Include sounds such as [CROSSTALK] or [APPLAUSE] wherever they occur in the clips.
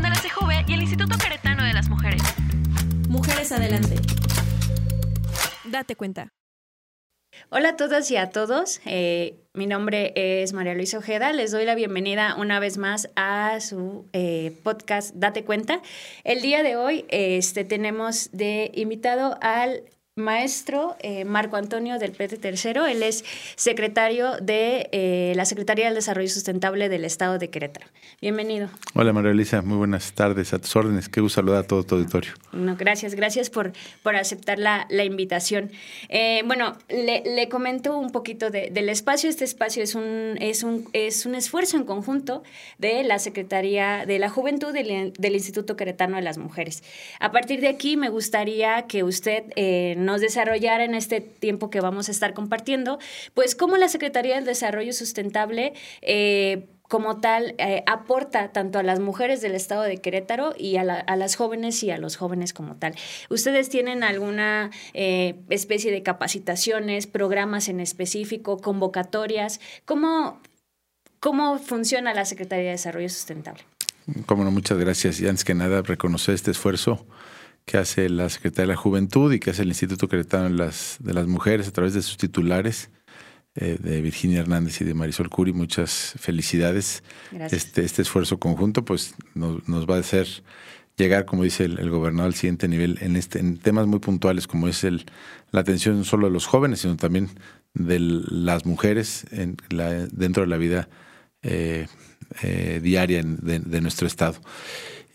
de la CJV y el Instituto Caretano de las Mujeres. Mujeres Adelante. Date cuenta. Hola a todas y a todos. Eh, mi nombre es María Luisa Ojeda. Les doy la bienvenida una vez más a su eh, podcast Date Cuenta. El día de hoy este, tenemos de invitado al maestro eh, Marco Antonio del PT Tercero. Él es secretario de eh, la Secretaría del Desarrollo Sustentable del Estado de Querétaro. Bienvenido. Hola María Elisa, muy buenas tardes, a tus órdenes. Qué gusto saludar a todo tu auditorio. No, gracias, gracias por, por aceptar la, la invitación. Eh, bueno, le, le, comento un poquito de, del espacio. Este espacio es un, es, un, es un esfuerzo en conjunto de la Secretaría de la Juventud del, del Instituto Queretano de las Mujeres. A partir de aquí me gustaría que usted nos desarrollara en este tiempo que vamos a estar compartiendo, pues cómo la Secretaría del Desarrollo Sustentable eh, como tal eh, aporta tanto a las mujeres del estado de Querétaro y a, la, las jóvenes y a los jóvenes como tal. ¿Ustedes tienen alguna eh, especie de capacitaciones, programas en específico, convocatorias? ¿Cómo, ¿Cómo funciona la Secretaría de Desarrollo Sustentable? Como no, muchas gracias. Y antes que nada, reconocer este esfuerzo que hace la Secretaría de la Juventud y que hace el Instituto Queretano de las, de las Mujeres a través de sus titulares, eh, de Virginia Hernández y de Marisol Curi. Muchas felicidades. Este, este esfuerzo conjunto pues nos, nos, va a hacer llegar, como dice el, el, gobernador, al siguiente nivel en, este, en temas muy puntuales como es el, la atención no solo de los jóvenes, sino también de las mujeres en la, dentro de la vida eh, eh, diaria de, de nuestro Estado.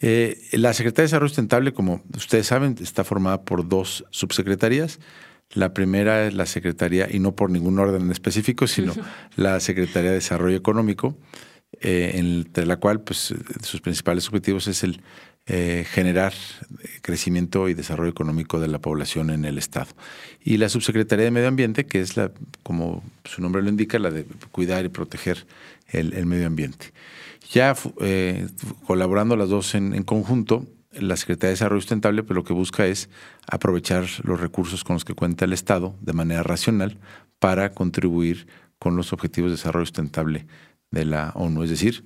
Eh, la Secretaría de Desarrollo Sustentable, como ustedes saben, está formada por dos subsecretarías. La primera es la Secretaría, y no por ningún orden en específico, sino la Secretaría de Desarrollo Económico, eh, entre la cual pues, sus principales objetivos es el eh, generar crecimiento y desarrollo económico de la población en el Estado. Y la Subsecretaría de Medio Ambiente, que es la, como su nombre lo indica, la de cuidar y proteger el, el medio ambiente. Ya eh, colaborando las dos en, en, conjunto, la Secretaría de Desarrollo Sustentable pues, lo que busca es aprovechar los recursos con los que cuenta el Estado de manera racional para contribuir con los objetivos de desarrollo sustentable de la ONU. Es decir,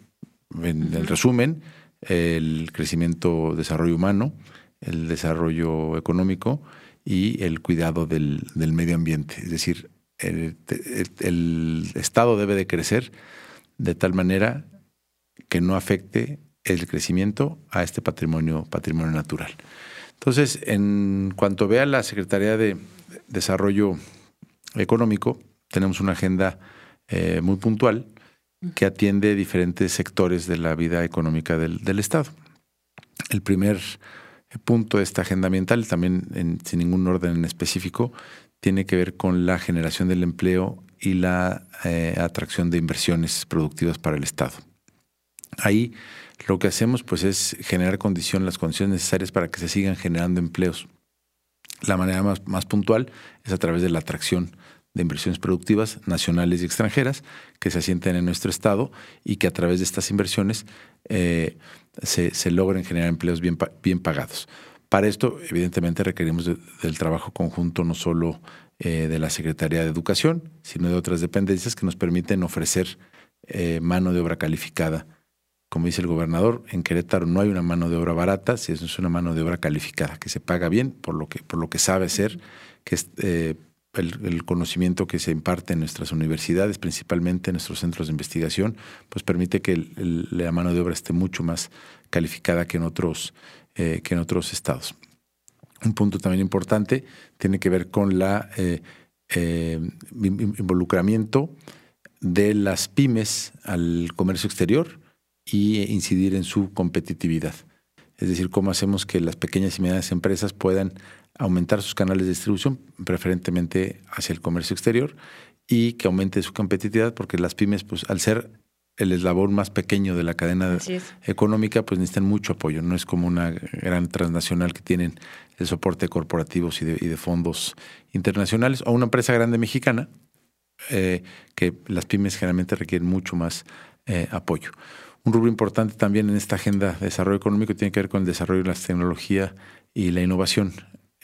en el resumen, el crecimiento, desarrollo humano, el desarrollo económico y el cuidado del, del medio ambiente. Es decir, el, el, el Estado debe de crecer de tal manera que no afecte el crecimiento a este patrimonio, patrimonio natural. Entonces, en cuanto vea la Secretaría de Desarrollo Económico, tenemos una agenda eh, muy puntual que atiende diferentes sectores de la vida económica del, del Estado. El primer punto de esta agenda ambiental, también en, sin ningún orden en específico, tiene que ver con la generación del empleo y la eh, atracción de inversiones productivas para el Estado. Ahí lo que hacemos pues es generar condición, las condiciones necesarias para que se sigan generando empleos. La manera más, puntual es a través de la atracción de inversiones productivas nacionales y extranjeras que se asienten en nuestro estado y que a través de estas inversiones eh, se, logren generar empleos bien, bien pagados. Para esto, evidentemente, requerimos de, del trabajo conjunto no solo eh, de la Secretaría de Educación, sino de otras dependencias que nos permiten ofrecer eh, mano de obra calificada como dice el gobernador, en Querétaro no hay una mano de obra barata, si es una mano de obra calificada, que se paga bien por lo que, por lo que sabe ser, que es eh, el, el, conocimiento que se imparte en nuestras universidades, principalmente en nuestros centros de investigación, pues permite que el, el, la mano de obra esté mucho más calificada que en otros, eh, que en otros estados. Un punto también importante tiene que ver con la eh, involucramiento de las pymes al comercio exterior y incidir en su competitividad. Es decir, cómo hacemos que las pequeñas y medianas empresas puedan aumentar sus canales de distribución, preferentemente hacia el comercio exterior, y que aumente su competitividad, porque las pymes, pues al ser el eslabón más pequeño de la cadena económica, pues necesitan mucho apoyo. No es como una gran transnacional que tienen el soporte de corporativos y de, y de fondos internacionales, o una empresa grande mexicana, eh, que las pymes generalmente requieren mucho más eh, apoyo. Un rubro importante también en esta agenda de desarrollo económico tiene que ver con el desarrollo de la tecnología y la innovación.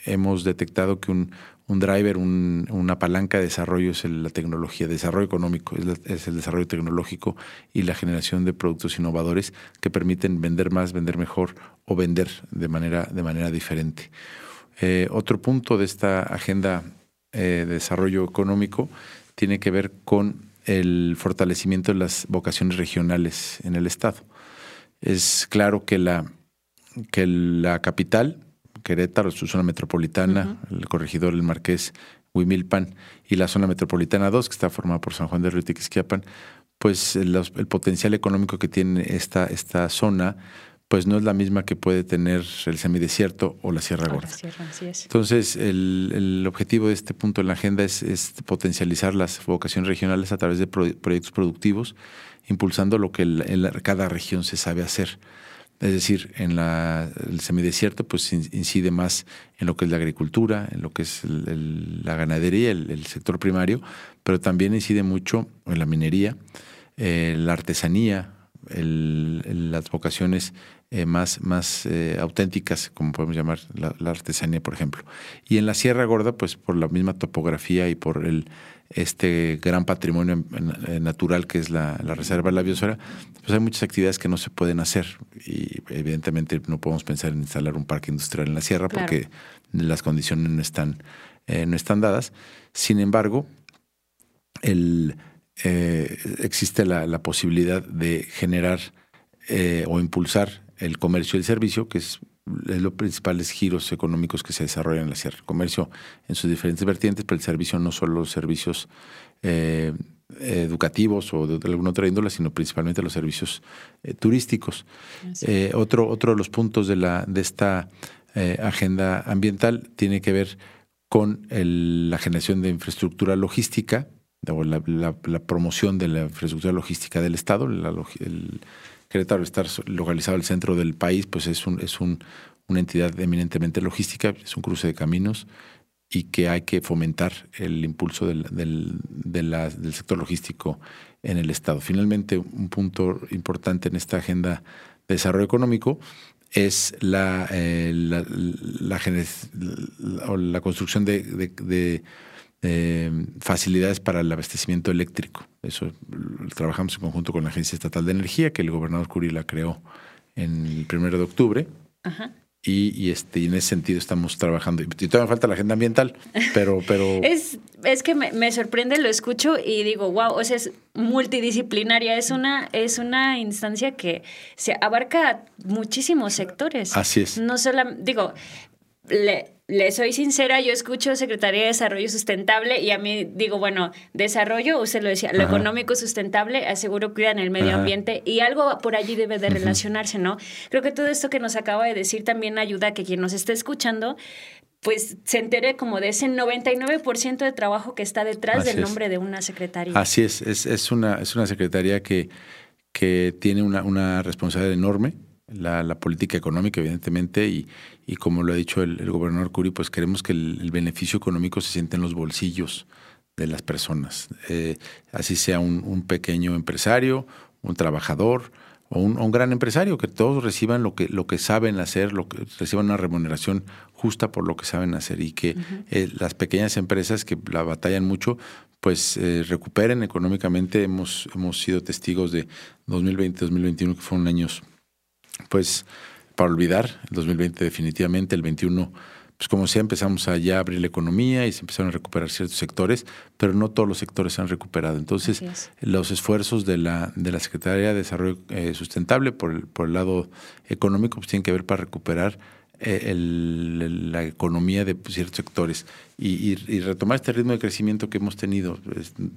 hemos detectado que un, un driver, una palanca de desarrollo es la tecnología, desarrollo económico, es, el desarrollo tecnológico y la generación de productos innovadores que permiten vender más, vender mejor o vender de manera, de manera diferente. Eh, otro punto de esta agenda eh, de desarrollo económico tiene que ver con el fortalecimiento de las vocaciones regionales en el Estado. Es claro que la, que la capital Querétaro, su zona metropolitana, el corregidor El Marqués, Huimilpan y la zona metropolitana 2, que está formada por San Juan de Río y pues el, potencial económico que tiene esta, esta zona pues no es la misma que puede tener el semidesierto o la Sierra Gorda. Entonces, el, objetivo de este punto en la agenda es, potencializar las vocaciones regionales a través de proyectos productivos, impulsando lo que en cada región se sabe hacer. Es decir, en la, el semidesierto pues incide más en lo que es la agricultura, en lo que es la ganadería, el, sector primario, pero también incide mucho en la minería, eh, la artesanía, las vocaciones eh, más, más eh, auténticas, como podemos llamar la, la, artesanía, por ejemplo. Y en la Sierra Gorda, pues por la misma topografía y por el, este gran patrimonio eh, natural que es la, reserva de la biosfera, pues hay muchas actividades que no se pueden hacer y evidentemente no podemos pensar en instalar un parque industrial en la sierra porque las condiciones no están, eh, no están dadas. Sin embargo, el, eh, existe la, posibilidad de generar o impulsar el comercio y el servicio, que es es los principales giros económicos que se desarrollan en la sierra. El comercio en sus diferentes vertientes, pero el servicio no solo los servicios eh, educativos o de, alguna otra índole, sino principalmente los servicios eh, turísticos. Eh, otro, otro de los puntos de, la, de esta agenda ambiental tiene que ver con la generación de infraestructura logística la, promoción de la infraestructura logística del Estado, el, Querétaro, estar localizado al centro del país, pues es, un, es un, una entidad eminentemente logística, es un cruce de caminos y que hay que fomentar el impulso del, del, sector logístico en el Estado. Finalmente, un punto importante en esta agenda de desarrollo económico es la, eh, la, la, construcción de eh, facilidades para el abastecimiento eléctrico. Eso trabajamos en conjunto con la Agencia Estatal de Energía, que el gobernador Curi la creó en el primero de octubre. Y, este, en ese sentido estamos trabajando. Y todavía falta la agenda ambiental, pero... pero... [LAUGHS] es, es que me, sorprende, lo escucho y digo, wow, o sea, es multidisciplinaria, es una, es una instancia que se abarca muchísimos sectores. Así es. No solo, digo, le, le soy sincera, yo escucho Secretaría de Desarrollo Sustentable y a mí digo, bueno, desarrollo, usted lo decía, lo económico sustentable, aseguro cuidan el medio ambiente y algo por allí debe de relacionarse, ¿no? Creo que todo esto que nos acaba de decir también ayuda a que quien nos esté escuchando pues se entere como de ese 99% de trabajo que está detrás del nombre de una secretaría. Así es, es, es, una, es una secretaría que, que tiene una, una responsabilidad enorme la, política económica, evidentemente, y, y como lo ha dicho el, gobernador Curi, pues queremos que el, beneficio económico se siente en los bolsillos de las personas, eh, así sea un, pequeño empresario, un trabajador o un, gran empresario, que todos reciban lo que, lo que saben hacer, lo que reciban una remuneración justa por lo que saben hacer y que eh, las pequeñas empresas que la batallan mucho, pues eh, recuperen económicamente. Hemos, hemos sido testigos de 2020-2021, que fueron años pues para olvidar, el 2020 definitivamente, el 21, pues como sea, empezamos a ya abrir la economía y se empezaron a recuperar ciertos sectores, pero no todos los sectores se han recuperado. Entonces, los esfuerzos de la, de la Secretaría de Desarrollo eh, Sustentable por el, por el lado económico pues tienen que ver para recuperar eh, el, la economía de ciertos sectores y, retomar este ritmo de crecimiento que hemos tenido.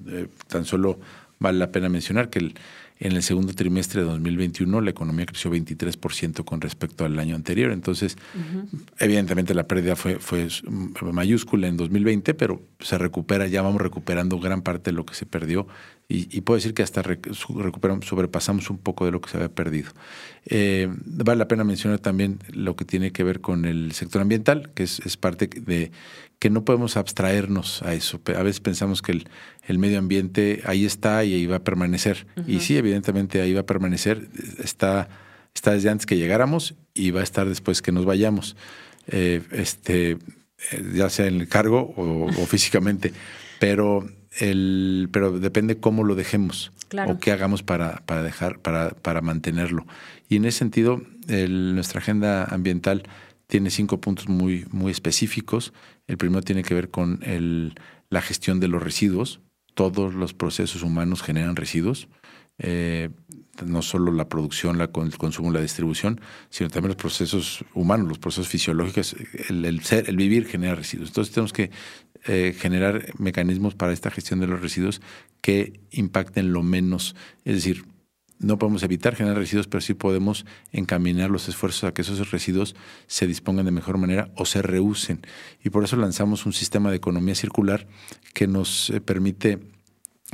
Eh, tan solo vale la pena mencionar que el, en el segundo trimestre de 2021 la economía creció 23% con respecto al año anterior. Entonces, evidentemente la pérdida fue, fue mayúscula en 2020, pero se recupera, ya vamos recuperando gran parte de lo que se perdió y, puedo decir que hasta recuperamos, sobrepasamos un poco de lo que se había perdido. Eh, vale la pena mencionar también lo que tiene que ver con el sector ambiental, que es, es parte de que no podemos abstraernos a eso. A veces pensamos que el, medio ambiente ahí está y ahí va a permanecer. Y sí, evidentemente ahí va a permanecer. Está, está desde antes que llegáramos y va a estar después que nos vayamos. Eh, este, eh, ya sea en el cargo o, físicamente, [LAUGHS] pero, el, pero depende cómo lo dejemos o qué hagamos para, para, dejar, para, para mantenerlo. Y en ese sentido, nuestra agenda ambiental tiene cinco puntos muy, muy específicos. El primero tiene que ver con el, la gestión de los residuos. Todos los procesos humanos generan residuos. Eh, no solo la producción, la, el consumo, la distribución, sino también los procesos humanos, los procesos fisiológicos. El, ser, el vivir genera residuos. Entonces tenemos que eh, generar mecanismos para esta gestión de los residuos que impacten lo menos. Es decir, no podemos evitar generar residuos, pero sí podemos encaminar los esfuerzos a que esos residuos se dispongan de mejor manera o se reusen. Y por eso lanzamos un sistema de economía circular que nos eh, permite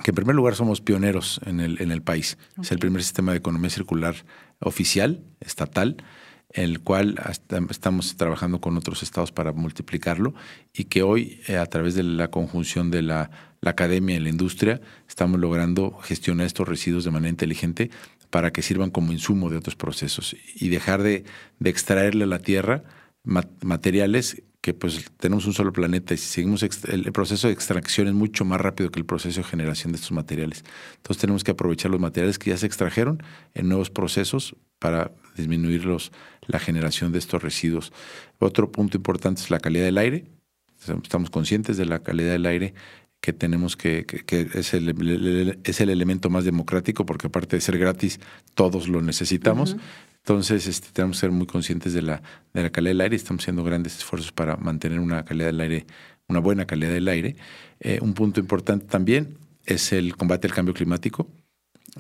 que en primer lugar somos pioneros en el, en el país. Es el primer sistema de economía circular oficial, estatal, el cual estamos trabajando con otros estados para multiplicarlo y que hoy, eh, a través de la conjunción de la, academia y la industria, estamos logrando gestionar estos residuos de manera inteligente para que sirvan como insumo de otros procesos y dejar de, extraerle a la tierra materiales que pues tenemos un solo planeta y si seguimos el proceso de extracción es mucho más rápido que el proceso de generación de estos materiales. Entonces tenemos que aprovechar los materiales que ya se extrajeron en nuevos procesos para disminuir los, la generación de estos residuos. Otro punto importante es la calidad del aire. Estamos conscientes de la calidad del aire que tenemos que, que, es, el, es el elemento más democrático porque aparte de ser gratis, todos lo necesitamos. Entonces, este, tenemos que ser muy conscientes de la, de la calidad del aire. Estamos haciendo grandes esfuerzos para mantener una calidad del aire, una buena calidad del aire. Eh, un punto importante también es el combate al cambio climático.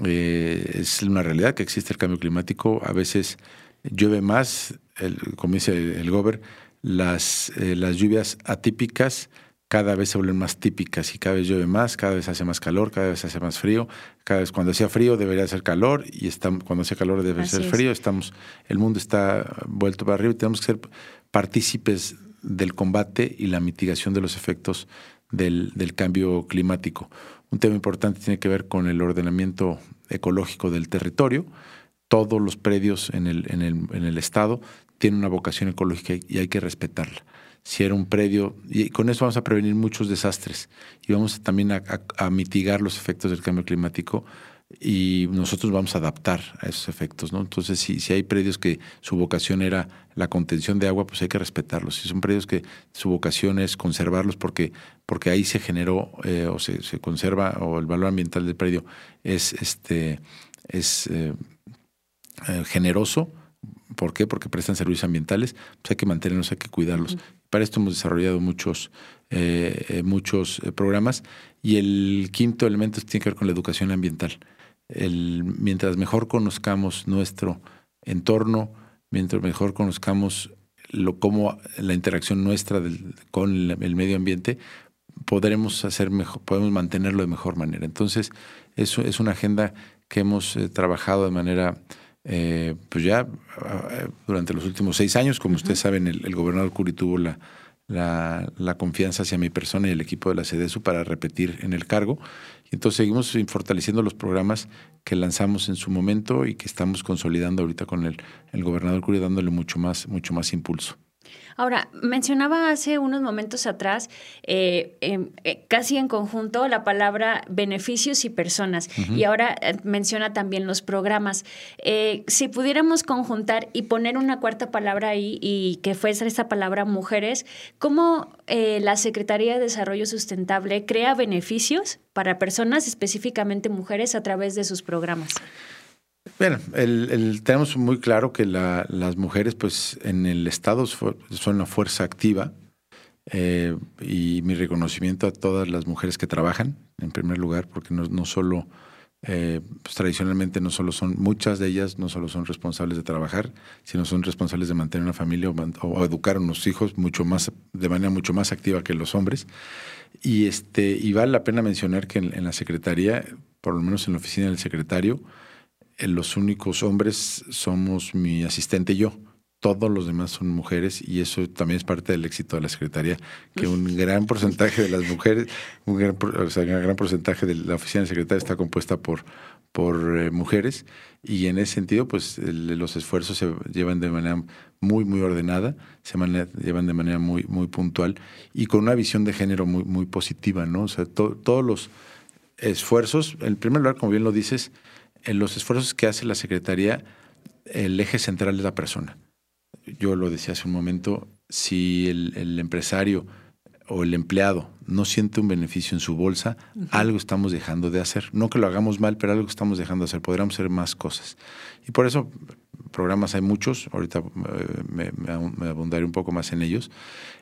Eh, es una realidad que existe el cambio climático. A veces llueve más, el, como dice el, el Gober, las, eh, las lluvias atípicas cada vez se vuelven más típicas y cada vez llueve más, cada vez hace más calor, cada vez hace más frío, cada vez cuando hacía frío debería hacer calor y estamos, cuando hacía calor debe ser frío, estamos, el mundo está vuelto para arriba y tenemos que ser partícipes del combate y la mitigación de los efectos del, del cambio climático. Un tema importante tiene que ver con el ordenamiento ecológico del territorio. Todos los predios en el, en el, en el estado tienen una vocación ecológica y hay que respetarla si era un predio, y con eso vamos a prevenir muchos desastres y vamos también a, mitigar los efectos del cambio climático y nosotros vamos a adaptar a esos efectos, ¿no? Entonces, si, si hay predios que su vocación era la contención de agua, pues hay que respetarlos. Si son predios que su vocación es conservarlos porque, porque ahí se generó eh, o se, se, conserva o el valor ambiental del predio es, este, es eh, eh, generoso, ¿Por qué? Porque prestan servicios ambientales, pues hay que mantenerlos, hay que cuidarlos. Para esto hemos desarrollado muchos, eh, eh, muchos programas. Y el quinto elemento tiene que ver con la educación ambiental. El, mientras mejor conozcamos nuestro entorno, mientras mejor conozcamos lo, cómo la interacción nuestra con el, medio ambiente, podremos hacer mejor, podemos mantenerlo de mejor manera. Entonces, eso es una agenda que hemos trabajado de manera eh, pues ya eh, durante los últimos seis años, como ustedes saben, el, gobernador Curi tuvo la, la, confianza hacia mi persona y el equipo de la CDSU para repetir en el cargo. Y entonces seguimos fortaleciendo los programas que lanzamos en su momento y que estamos consolidando ahorita con el, el gobernador Curi, dándole mucho más, mucho más impulso. Ahora, mencionaba hace unos momentos atrás, eh, em, eh, casi en conjunto, la palabra beneficios y personas. Y ahora eh, menciona también los programas. si pudiéramos conjuntar y poner una cuarta palabra ahí y que fuese esta palabra mujeres, ¿cómo la Secretaría de Desarrollo Sustentable crea beneficios para personas, específicamente mujeres, a través de sus programas? Bueno, tenemos muy claro que las mujeres, pues, en el Estado son una fuerza activa eh, y mi reconocimiento a todas las mujeres que trabajan, en primer lugar, porque no, solo, eh, pues, tradicionalmente no solo son, muchas de ellas no solo son responsables de trabajar, sino son responsables de mantener una familia o, educar a unos hijos mucho más, de manera mucho más activa que los hombres. Y, este, y vale la pena mencionar que en la Secretaría, por lo menos en la oficina del secretario, los únicos hombres somos mi asistente y yo. todos los demás son mujeres y eso también es parte del éxito de la Secretaría, que un [LAUGHS] gran porcentaje de las mujeres, un gran, o sea, un gran porcentaje de la oficina de secretaria está compuesta por, por eh, mujeres y en ese sentido pues los esfuerzos se llevan de manera muy muy ordenada, se llevan de manera muy muy puntual y con una visión de género muy muy positiva, ¿no? O sea, todos los esfuerzos, en primer lugar, como bien lo dices, en los esfuerzos que hace la Secretaría, el eje central es la persona yo lo decía hace un momento, si el, empresario o el empleado no siente un beneficio en su bolsa, algo estamos dejando de hacer. No que lo hagamos mal, pero algo estamos dejando de hacer. Podríamos hacer más cosas. Y por eso programas hay muchos, ahorita eh, me, me, abundaré un poco más en ellos.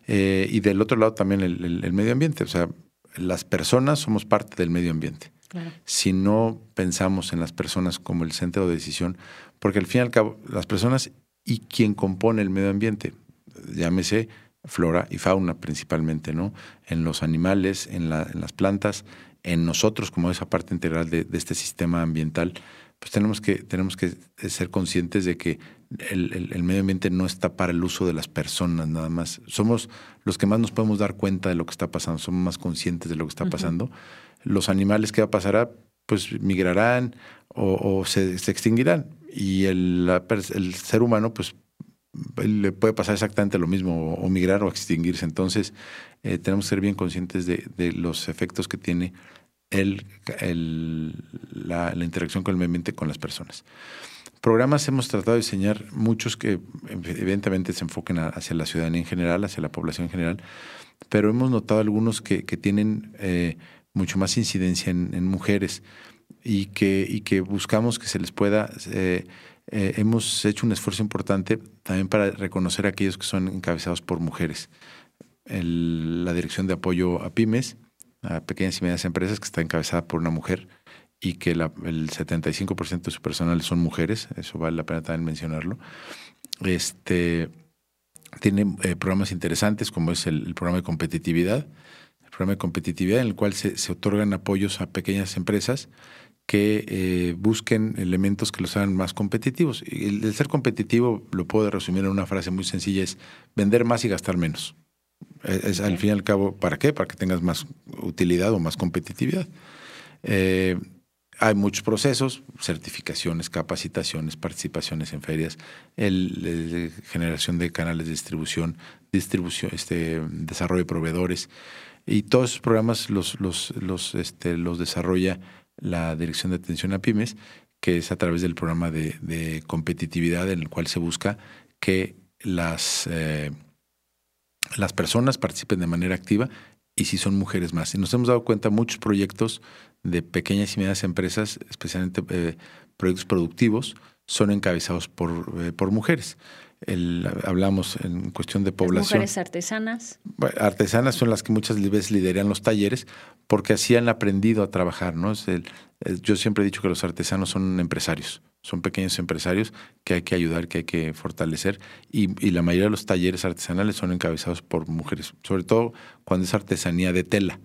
Eh, y del otro lado también el, medio ambiente, o sea, las personas somos parte del medio ambiente. Si no pensamos en las personas como el centro de decisión, porque al fin y al cabo las personas y quien compone el medio ambiente, llámese flora y fauna principalmente, ¿no? En los animales, en, las plantas, en nosotros como esa parte integral de, este sistema ambiental, pues tenemos que, tenemos que ser conscientes de que el, medio ambiente no está para el uso de las personas nada más. Somos los que más nos podemos dar cuenta de lo que está pasando, somos más conscientes de lo que está pasando. Los animales, ¿qué va a pasar? Pues migrarán o, se, se extinguirán y el, el ser humano, pues le puede pasar exactamente lo mismo, o, migrar o extinguirse. Entonces, eh, tenemos que ser bien conscientes de, de los efectos que tiene el, el, la, la, interacción con el medio ambiente con las personas. Programas hemos tratado de diseñar muchos que evidentemente se enfoquen hacia la ciudadanía en general, hacia la población en general, pero hemos notado algunos que, tienen eh, mucho más incidencia en, mujeres y que, buscamos que se les pueda... Eh, eh, hemos hecho un esfuerzo importante también para reconocer aquellos que son encabezados por mujeres. la Dirección de Apoyo a Pymes, a Pequeñas y Medianas Empresas, que está encabezada por una mujer y que el 75% de su personal son mujeres, eso vale la pena también mencionarlo. Este, tiene eh, programas interesantes como es el programa de competitividad, programa de competitividad en el cual se, se otorgan apoyos a pequeñas empresas que eh, busquen elementos que los hagan más competitivos. Y el, ser competitivo, lo puedo resumir en una frase muy sencilla, es vender más y gastar menos. Es, al fin y al cabo, ¿para qué? Para que tengas más utilidad o más competitividad. Eh, hay muchos procesos, certificaciones, capacitaciones, participaciones en ferias, el, generación de canales de distribución, distribución, este, desarrollo de proveedores. Y todos esos programas los, los, los, este, los desarrolla la Dirección de Atención a Pymes, que es a través del programa de, competitividad en el cual se busca que las, eh, las personas participen de manera activa y si son mujeres más. Y nos hemos dado cuenta muchos proyectos de pequeñas y medianas empresas, especialmente eh, proyectos productivos, son encabezados por, eh, por mujeres hablamos en cuestión de población. Las mujeres artesanas. artesanas son las que muchas veces lideran los talleres porque así han aprendido a trabajar. ¿no? yo siempre he dicho que los artesanos son empresarios, son pequeños empresarios que hay que ayudar, que hay que fortalecer y, la mayoría de los talleres artesanales son encabezados por mujeres, sobre todo cuando es artesanía de tela.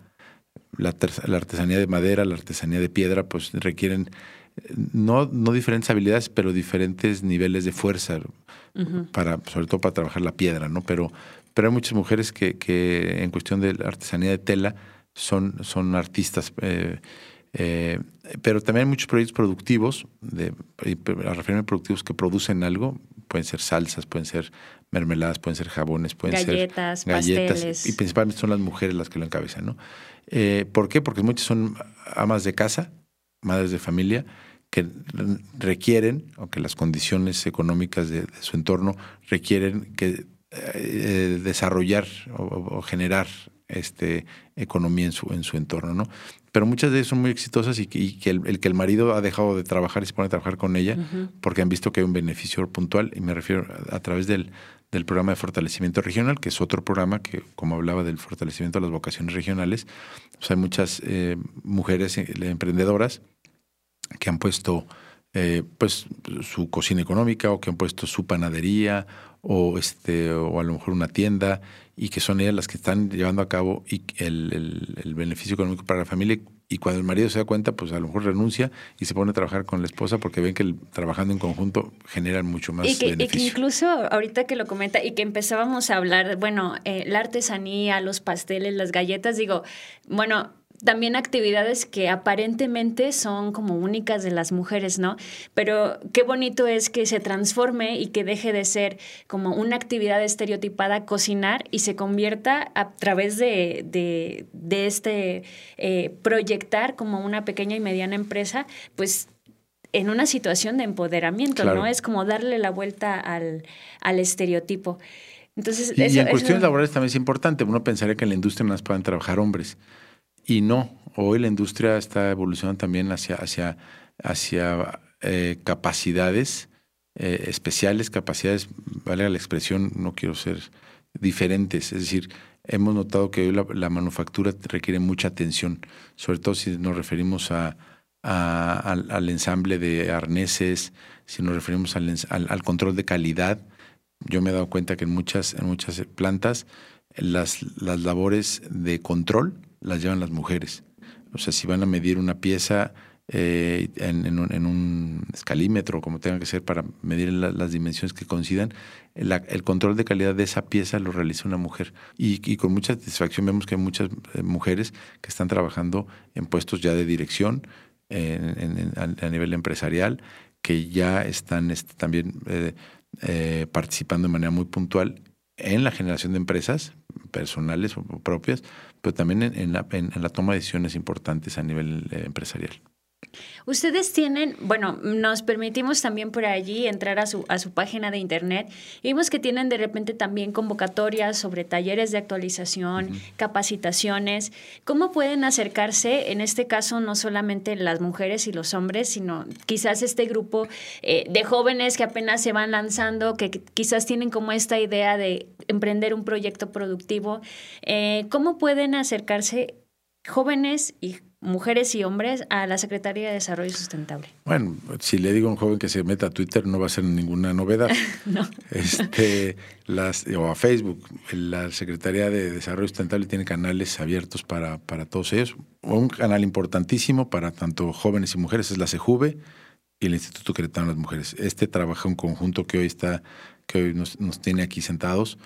La, la artesanía de madera, la artesanía de piedra, pues requieren no, no diferentes habilidades, pero diferentes niveles de fuerza, para, sobre todo para trabajar la piedra, ¿no? Pero, pero hay muchas mujeres que, que en cuestión de artesanía de tela son, son artistas. Eh, eh, pero también hay muchos proyectos productivos, de, a referirme a productivos que producen algo, pueden ser salsas, pueden ser mermeladas, pueden ser jabones, pueden ser galletas, pasteles. y principalmente son las mujeres las que lo encabezan, ¿no? Eh, ¿Por qué? Porque muchas son amas de casa, madres de familia, que requieren, o que las condiciones económicas de, su entorno requieren que eh, desarrollar o, generar este, economía en su, en su entorno, ¿no? Pero muchas de ellas son muy exitosas y, que el, que el marido ha dejado de trabajar y se pone a trabajar con ella porque han visto que hay un beneficio puntual, y me refiero a, través del, del programa de fortalecimiento regional, que es otro programa que, como hablaba del fortalecimiento de las vocaciones regionales, pues hay muchas eh, mujeres eh, emprendedoras que han puesto eh, pues su cocina económica o que han puesto su panadería o este o a lo mejor una tienda y que son ellas las que están llevando a cabo y el, el, beneficio económico para la familia y cuando el marido se da cuenta, pues a lo mejor renuncia y se pone a trabajar con la esposa porque ven que el, trabajando en conjunto generan mucho más y que, beneficio. Y que incluso ahorita que lo comenta y que empezábamos a hablar, bueno, eh, la artesanía, los pasteles, las galletas, digo, bueno, también actividades que aparentemente son como únicas de las mujeres, ¿no? Pero qué bonito es que se transforme y que deje de ser como una actividad estereotipada cocinar y se convierta a través de, de, este eh, proyectar como una pequeña y mediana empresa, pues en una situación de empoderamiento, ¿no? Es como darle la vuelta al, al estereotipo. Entonces, y, en cuestiones laborales también es importante. Uno pensaría que en la industria más puedan trabajar hombres. Y no, hoy la industria está evolucionando también hacia, hacia, hacia eh, capacidades eh, especiales, capacidades, vale la expresión, no quiero ser diferentes. Es decir, hemos notado que hoy la, manufactura requiere mucha atención, sobre todo si nos referimos a, al, ensamble de arneses, si nos referimos al, al, control de calidad. Yo me he dado cuenta que en muchas, en muchas plantas las, las labores de control las llevan las mujeres. O sea, si van a medir una pieza eh, en, un, escalímetro, como tenga que ser, para medir las dimensiones que coincidan, el control de calidad de esa pieza lo realiza una mujer. Y, con mucha satisfacción vemos que hay muchas eh, mujeres que están trabajando en puestos ya de dirección a, nivel empresarial, que ya están este, también eh, participando de manera muy puntual en la generación de empresas personales o propias, pero también en, la, en la toma de decisiones importantes a nivel eh, empresarial. Ustedes tienen, bueno, nos permitimos también por allí entrar a su, a su página de internet y vimos que tienen de repente también convocatorias sobre talleres de actualización, capacitaciones. ¿Cómo pueden acercarse, en este caso, no solamente las mujeres y los hombres, sino quizás este grupo eh, de jóvenes que apenas se van lanzando, que quizás tienen como esta idea de emprender un proyecto productivo? Eh, ¿Cómo pueden acercarse jóvenes y mujeres y hombres a la Secretaría de Desarrollo Sustentable? Bueno, si le digo a un joven que se meta a Twitter no va a ser ninguna novedad. [LAUGHS] no. Este, las, o a Facebook, la Secretaría de Desarrollo Sustentable tiene canales abiertos para, para todos ellos. Un canal importantísimo para tanto jóvenes y mujeres es la CEJUVE y el Instituto Queretano de las Mujeres. Este trabaja en conjunto que hoy está, que hoy nos, nos tiene aquí sentados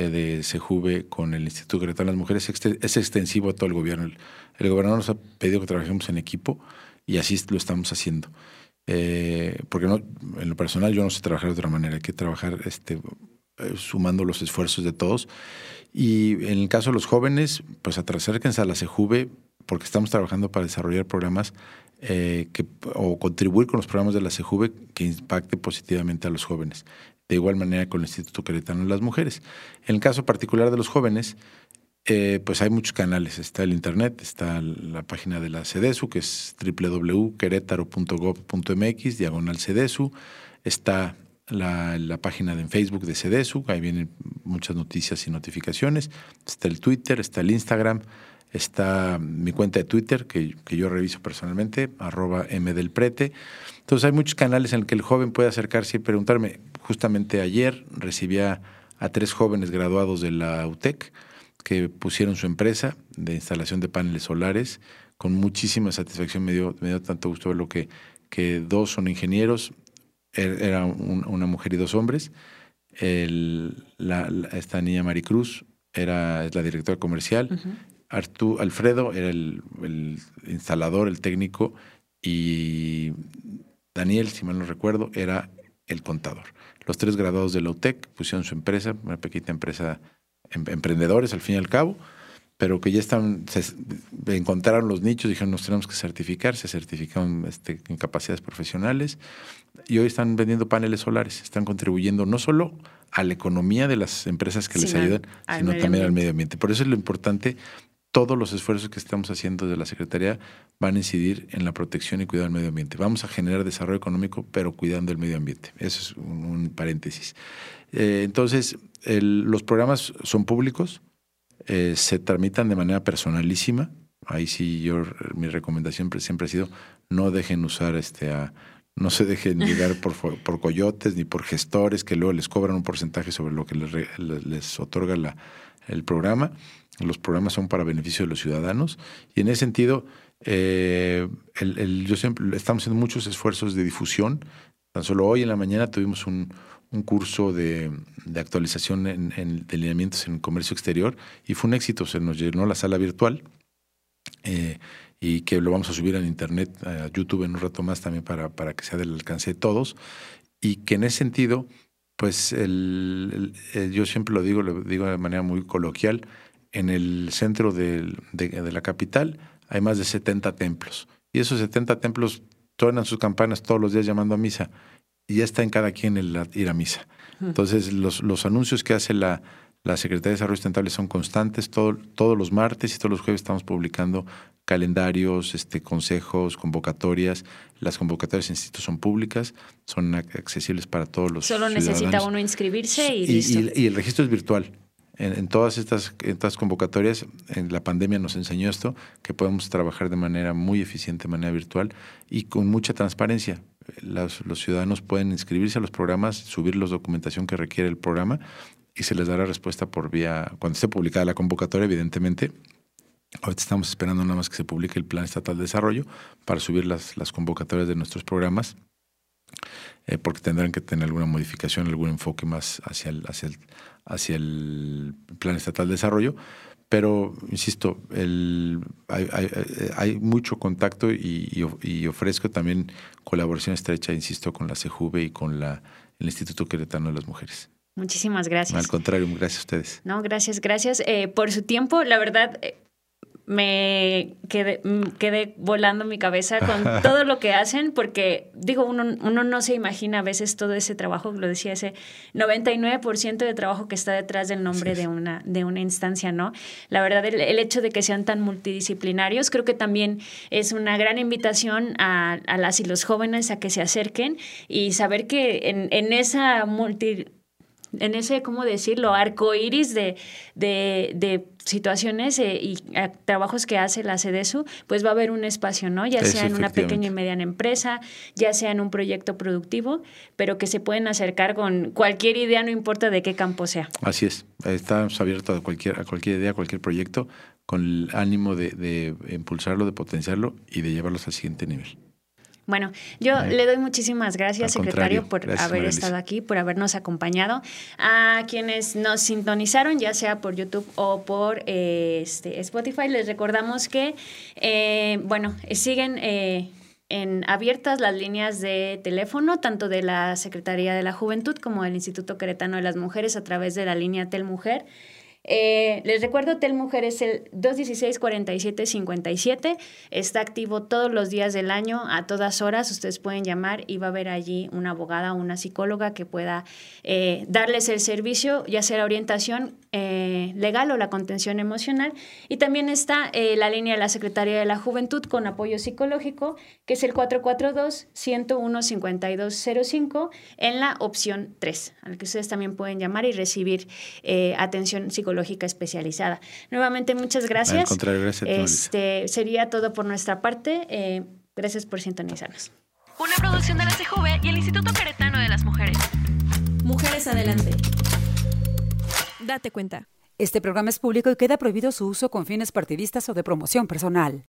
de Sejuve con el Instituto Queretano de las Mujeres es extensivo a todo el gobierno. El, gobernador nos ha pedido que trabajemos en equipo y así lo estamos haciendo. Eh, porque no, en lo personal yo no sé trabajar de otra manera, hay que trabajar este, eh, sumando los esfuerzos de todos. Y en el caso de los jóvenes, pues acérquense a la CEJUVE porque estamos trabajando para desarrollar programas que, o contribuir con los programas de la CEJUVE que impacte positivamente a los jóvenes de igual manera con el Instituto Queretano de las Mujeres. En el caso particular de los jóvenes, eh, pues hay muchos canales. Está el Internet, está la página de la CEDESU, que es www.querétaro.gov.mx, diagonal CEDESU. Está la, página de Facebook de CEDESU, ahí vienen muchas noticias y notificaciones. Está el Twitter, está el Instagram, está mi cuenta de Twitter, que, que yo reviso personalmente, arroba mdelprete. Entonces hay muchos canales en los que el joven puede acercarse y preguntarme, Justamente ayer recibía a tres jóvenes graduados de la UTEC que pusieron su empresa de instalación de paneles solares. Con muchísima satisfacción me dio, me dio tanto gusto ver lo que, que dos son ingenieros, er, era una mujer y dos hombres. esta niña Maricruz era la directora comercial. Alfredo era el, el, instalador, el técnico. Y Daniel, si mal no recuerdo, era el contador. Los tres graduados de la UTEC pusieron su empresa, una pequeña empresa, em, emprendedores al fin y al cabo, pero que ya están, se, encontraron los nichos, dijeron nos tenemos que certificar, se certificaron este, en capacidades profesionales y hoy están vendiendo paneles solares, están contribuyendo no solo a la economía de las empresas que les ayudan, sino también al medio ambiente. Por eso es lo importante todos los esfuerzos que estamos haciendo desde la Secretaría van a incidir en la protección y cuidado del medio ambiente. Vamos a generar desarrollo económico, pero cuidando el medio ambiente. Eso es un, paréntesis. Eh, entonces, los programas son públicos, eh, se tramitan de manera personalísima. Ahí sí, yo mi recomendación siempre ha sido no dejen usar este a no se dejen llegar por, [LAUGHS] por coyotes ni por gestores que luego les cobran un porcentaje sobre lo que les, les otorga la, el programa los programas son para beneficio de los ciudadanos y en ese sentido Eh, yo siempre estamos haciendo muchos esfuerzos de difusión. Tan solo hoy en la mañana tuvimos un, curso de, actualización en, en, de lineamientos en comercio exterior y fue un éxito. Se nos llenó la sala virtual eh, y que lo vamos a subir en internet, a YouTube en un rato más también para, para que sea del alcance de todos. Y que en ese sentido, pues el, yo siempre lo digo, lo digo de manera muy coloquial, en el centro de, de, la capital hay más de 70 templos. Y esos 70 templos suenan sus campanas todos los días llamando a misa. Y ya está en cada quien el ir a misa. Entonces, los, los anuncios que hace la, la Secretaría de Desarrollo Sustentable son constantes. Todo, todos los martes y todos los jueves estamos publicando calendarios, este, consejos, convocatorias. Las convocatorias, insisto, son públicas, son accesibles para todos los Solo necesita uno inscribirse y, listo. y el registro es virtual en, todas estas, convocatorias, en la pandemia nos enseñó esto, que podemos trabajar de manera muy eficiente, de manera virtual y con mucha transparencia. Los, ciudadanos pueden inscribirse a los programas, subir la documentación que requiere el programa y se les dará respuesta por vía, cuando esté publicada la convocatoria, evidentemente. Ahorita estamos esperando nada más que se publique el Plan Estatal de Desarrollo para subir las convocatorias de nuestros programas eh, porque tendrán que tener alguna modificación, algún enfoque más hacia el, hacia el, hacia el Plan Estatal de Desarrollo. Pero, insisto, el, hay, hay, mucho contacto y, y, ofrezco también colaboración estrecha, insisto, con la CJV y con la, el Instituto Queretano de las Mujeres. Muchísimas gracias. Al contrario, gracias a ustedes. No, gracias, gracias eh, por su tiempo. La verdad, eh, me quedé, mm, quedé, volando mi cabeza con [LAUGHS] todo lo que hacen, porque digo, uno, uno no se imagina a veces todo ese trabajo, lo decía, ese 99% de trabajo que está detrás del nombre de una, de una instancia, ¿no? La verdad, el, hecho de que sean tan multidisciplinarios, creo que también es una gran invitación a, a las y los jóvenes a que se acerquen y saber que en, en esa multi en ese, ¿cómo decirlo?, arco iris de, de, situaciones eh, y eh, trabajos que hace la CEDESU, pues va a haber un espacio, ¿no? Ya sea en una pequeña y mediana empresa, ya sea en un proyecto productivo, pero que se pueden acercar con cualquier idea, no importa de qué campo sea. Así es, estamos abiertos a cualquier, a cualquier idea, a cualquier proyecto, con el ánimo de, de impulsarlo, de potenciarlo y de llevarlos al siguiente nivel. Bueno, yo le doy muchísimas gracias, secretario, por haber estado aquí, por habernos acompañado. A quienes nos sintonizaron, ya sea por YouTube o por eh, este, Spotify, les recordamos que, eh, bueno, siguen... Eh, en abiertas las líneas de teléfono, tanto de la Secretaría de la Juventud como del Instituto Queretano de las Mujeres a través de la línea Telmujer. Eh, les recuerdo, Tel Mujer es el 216-4757. Está activo todos los días del año, a todas horas. Ustedes pueden llamar y va a haber allí una abogada o una psicóloga que pueda eh, darles el servicio, ya sea la orientación eh, legal o la contención emocional. Y también está la línea de la Secretaría de la Juventud con apoyo psicológico, que es el 442-101-5205 en la opción 3, al que ustedes también pueden llamar y recibir atención psicológica especializada. Nuevamente, muchas gracias. Este sería todo por nuestra parte. Eh, gracias por sintonizarnos. Una producción de la CJV y el Instituto Queretano de las Mujeres. Mujeres Adelante. Date cuenta. Este programa es público y queda prohibido su uso con fines partidistas o de promoción personal.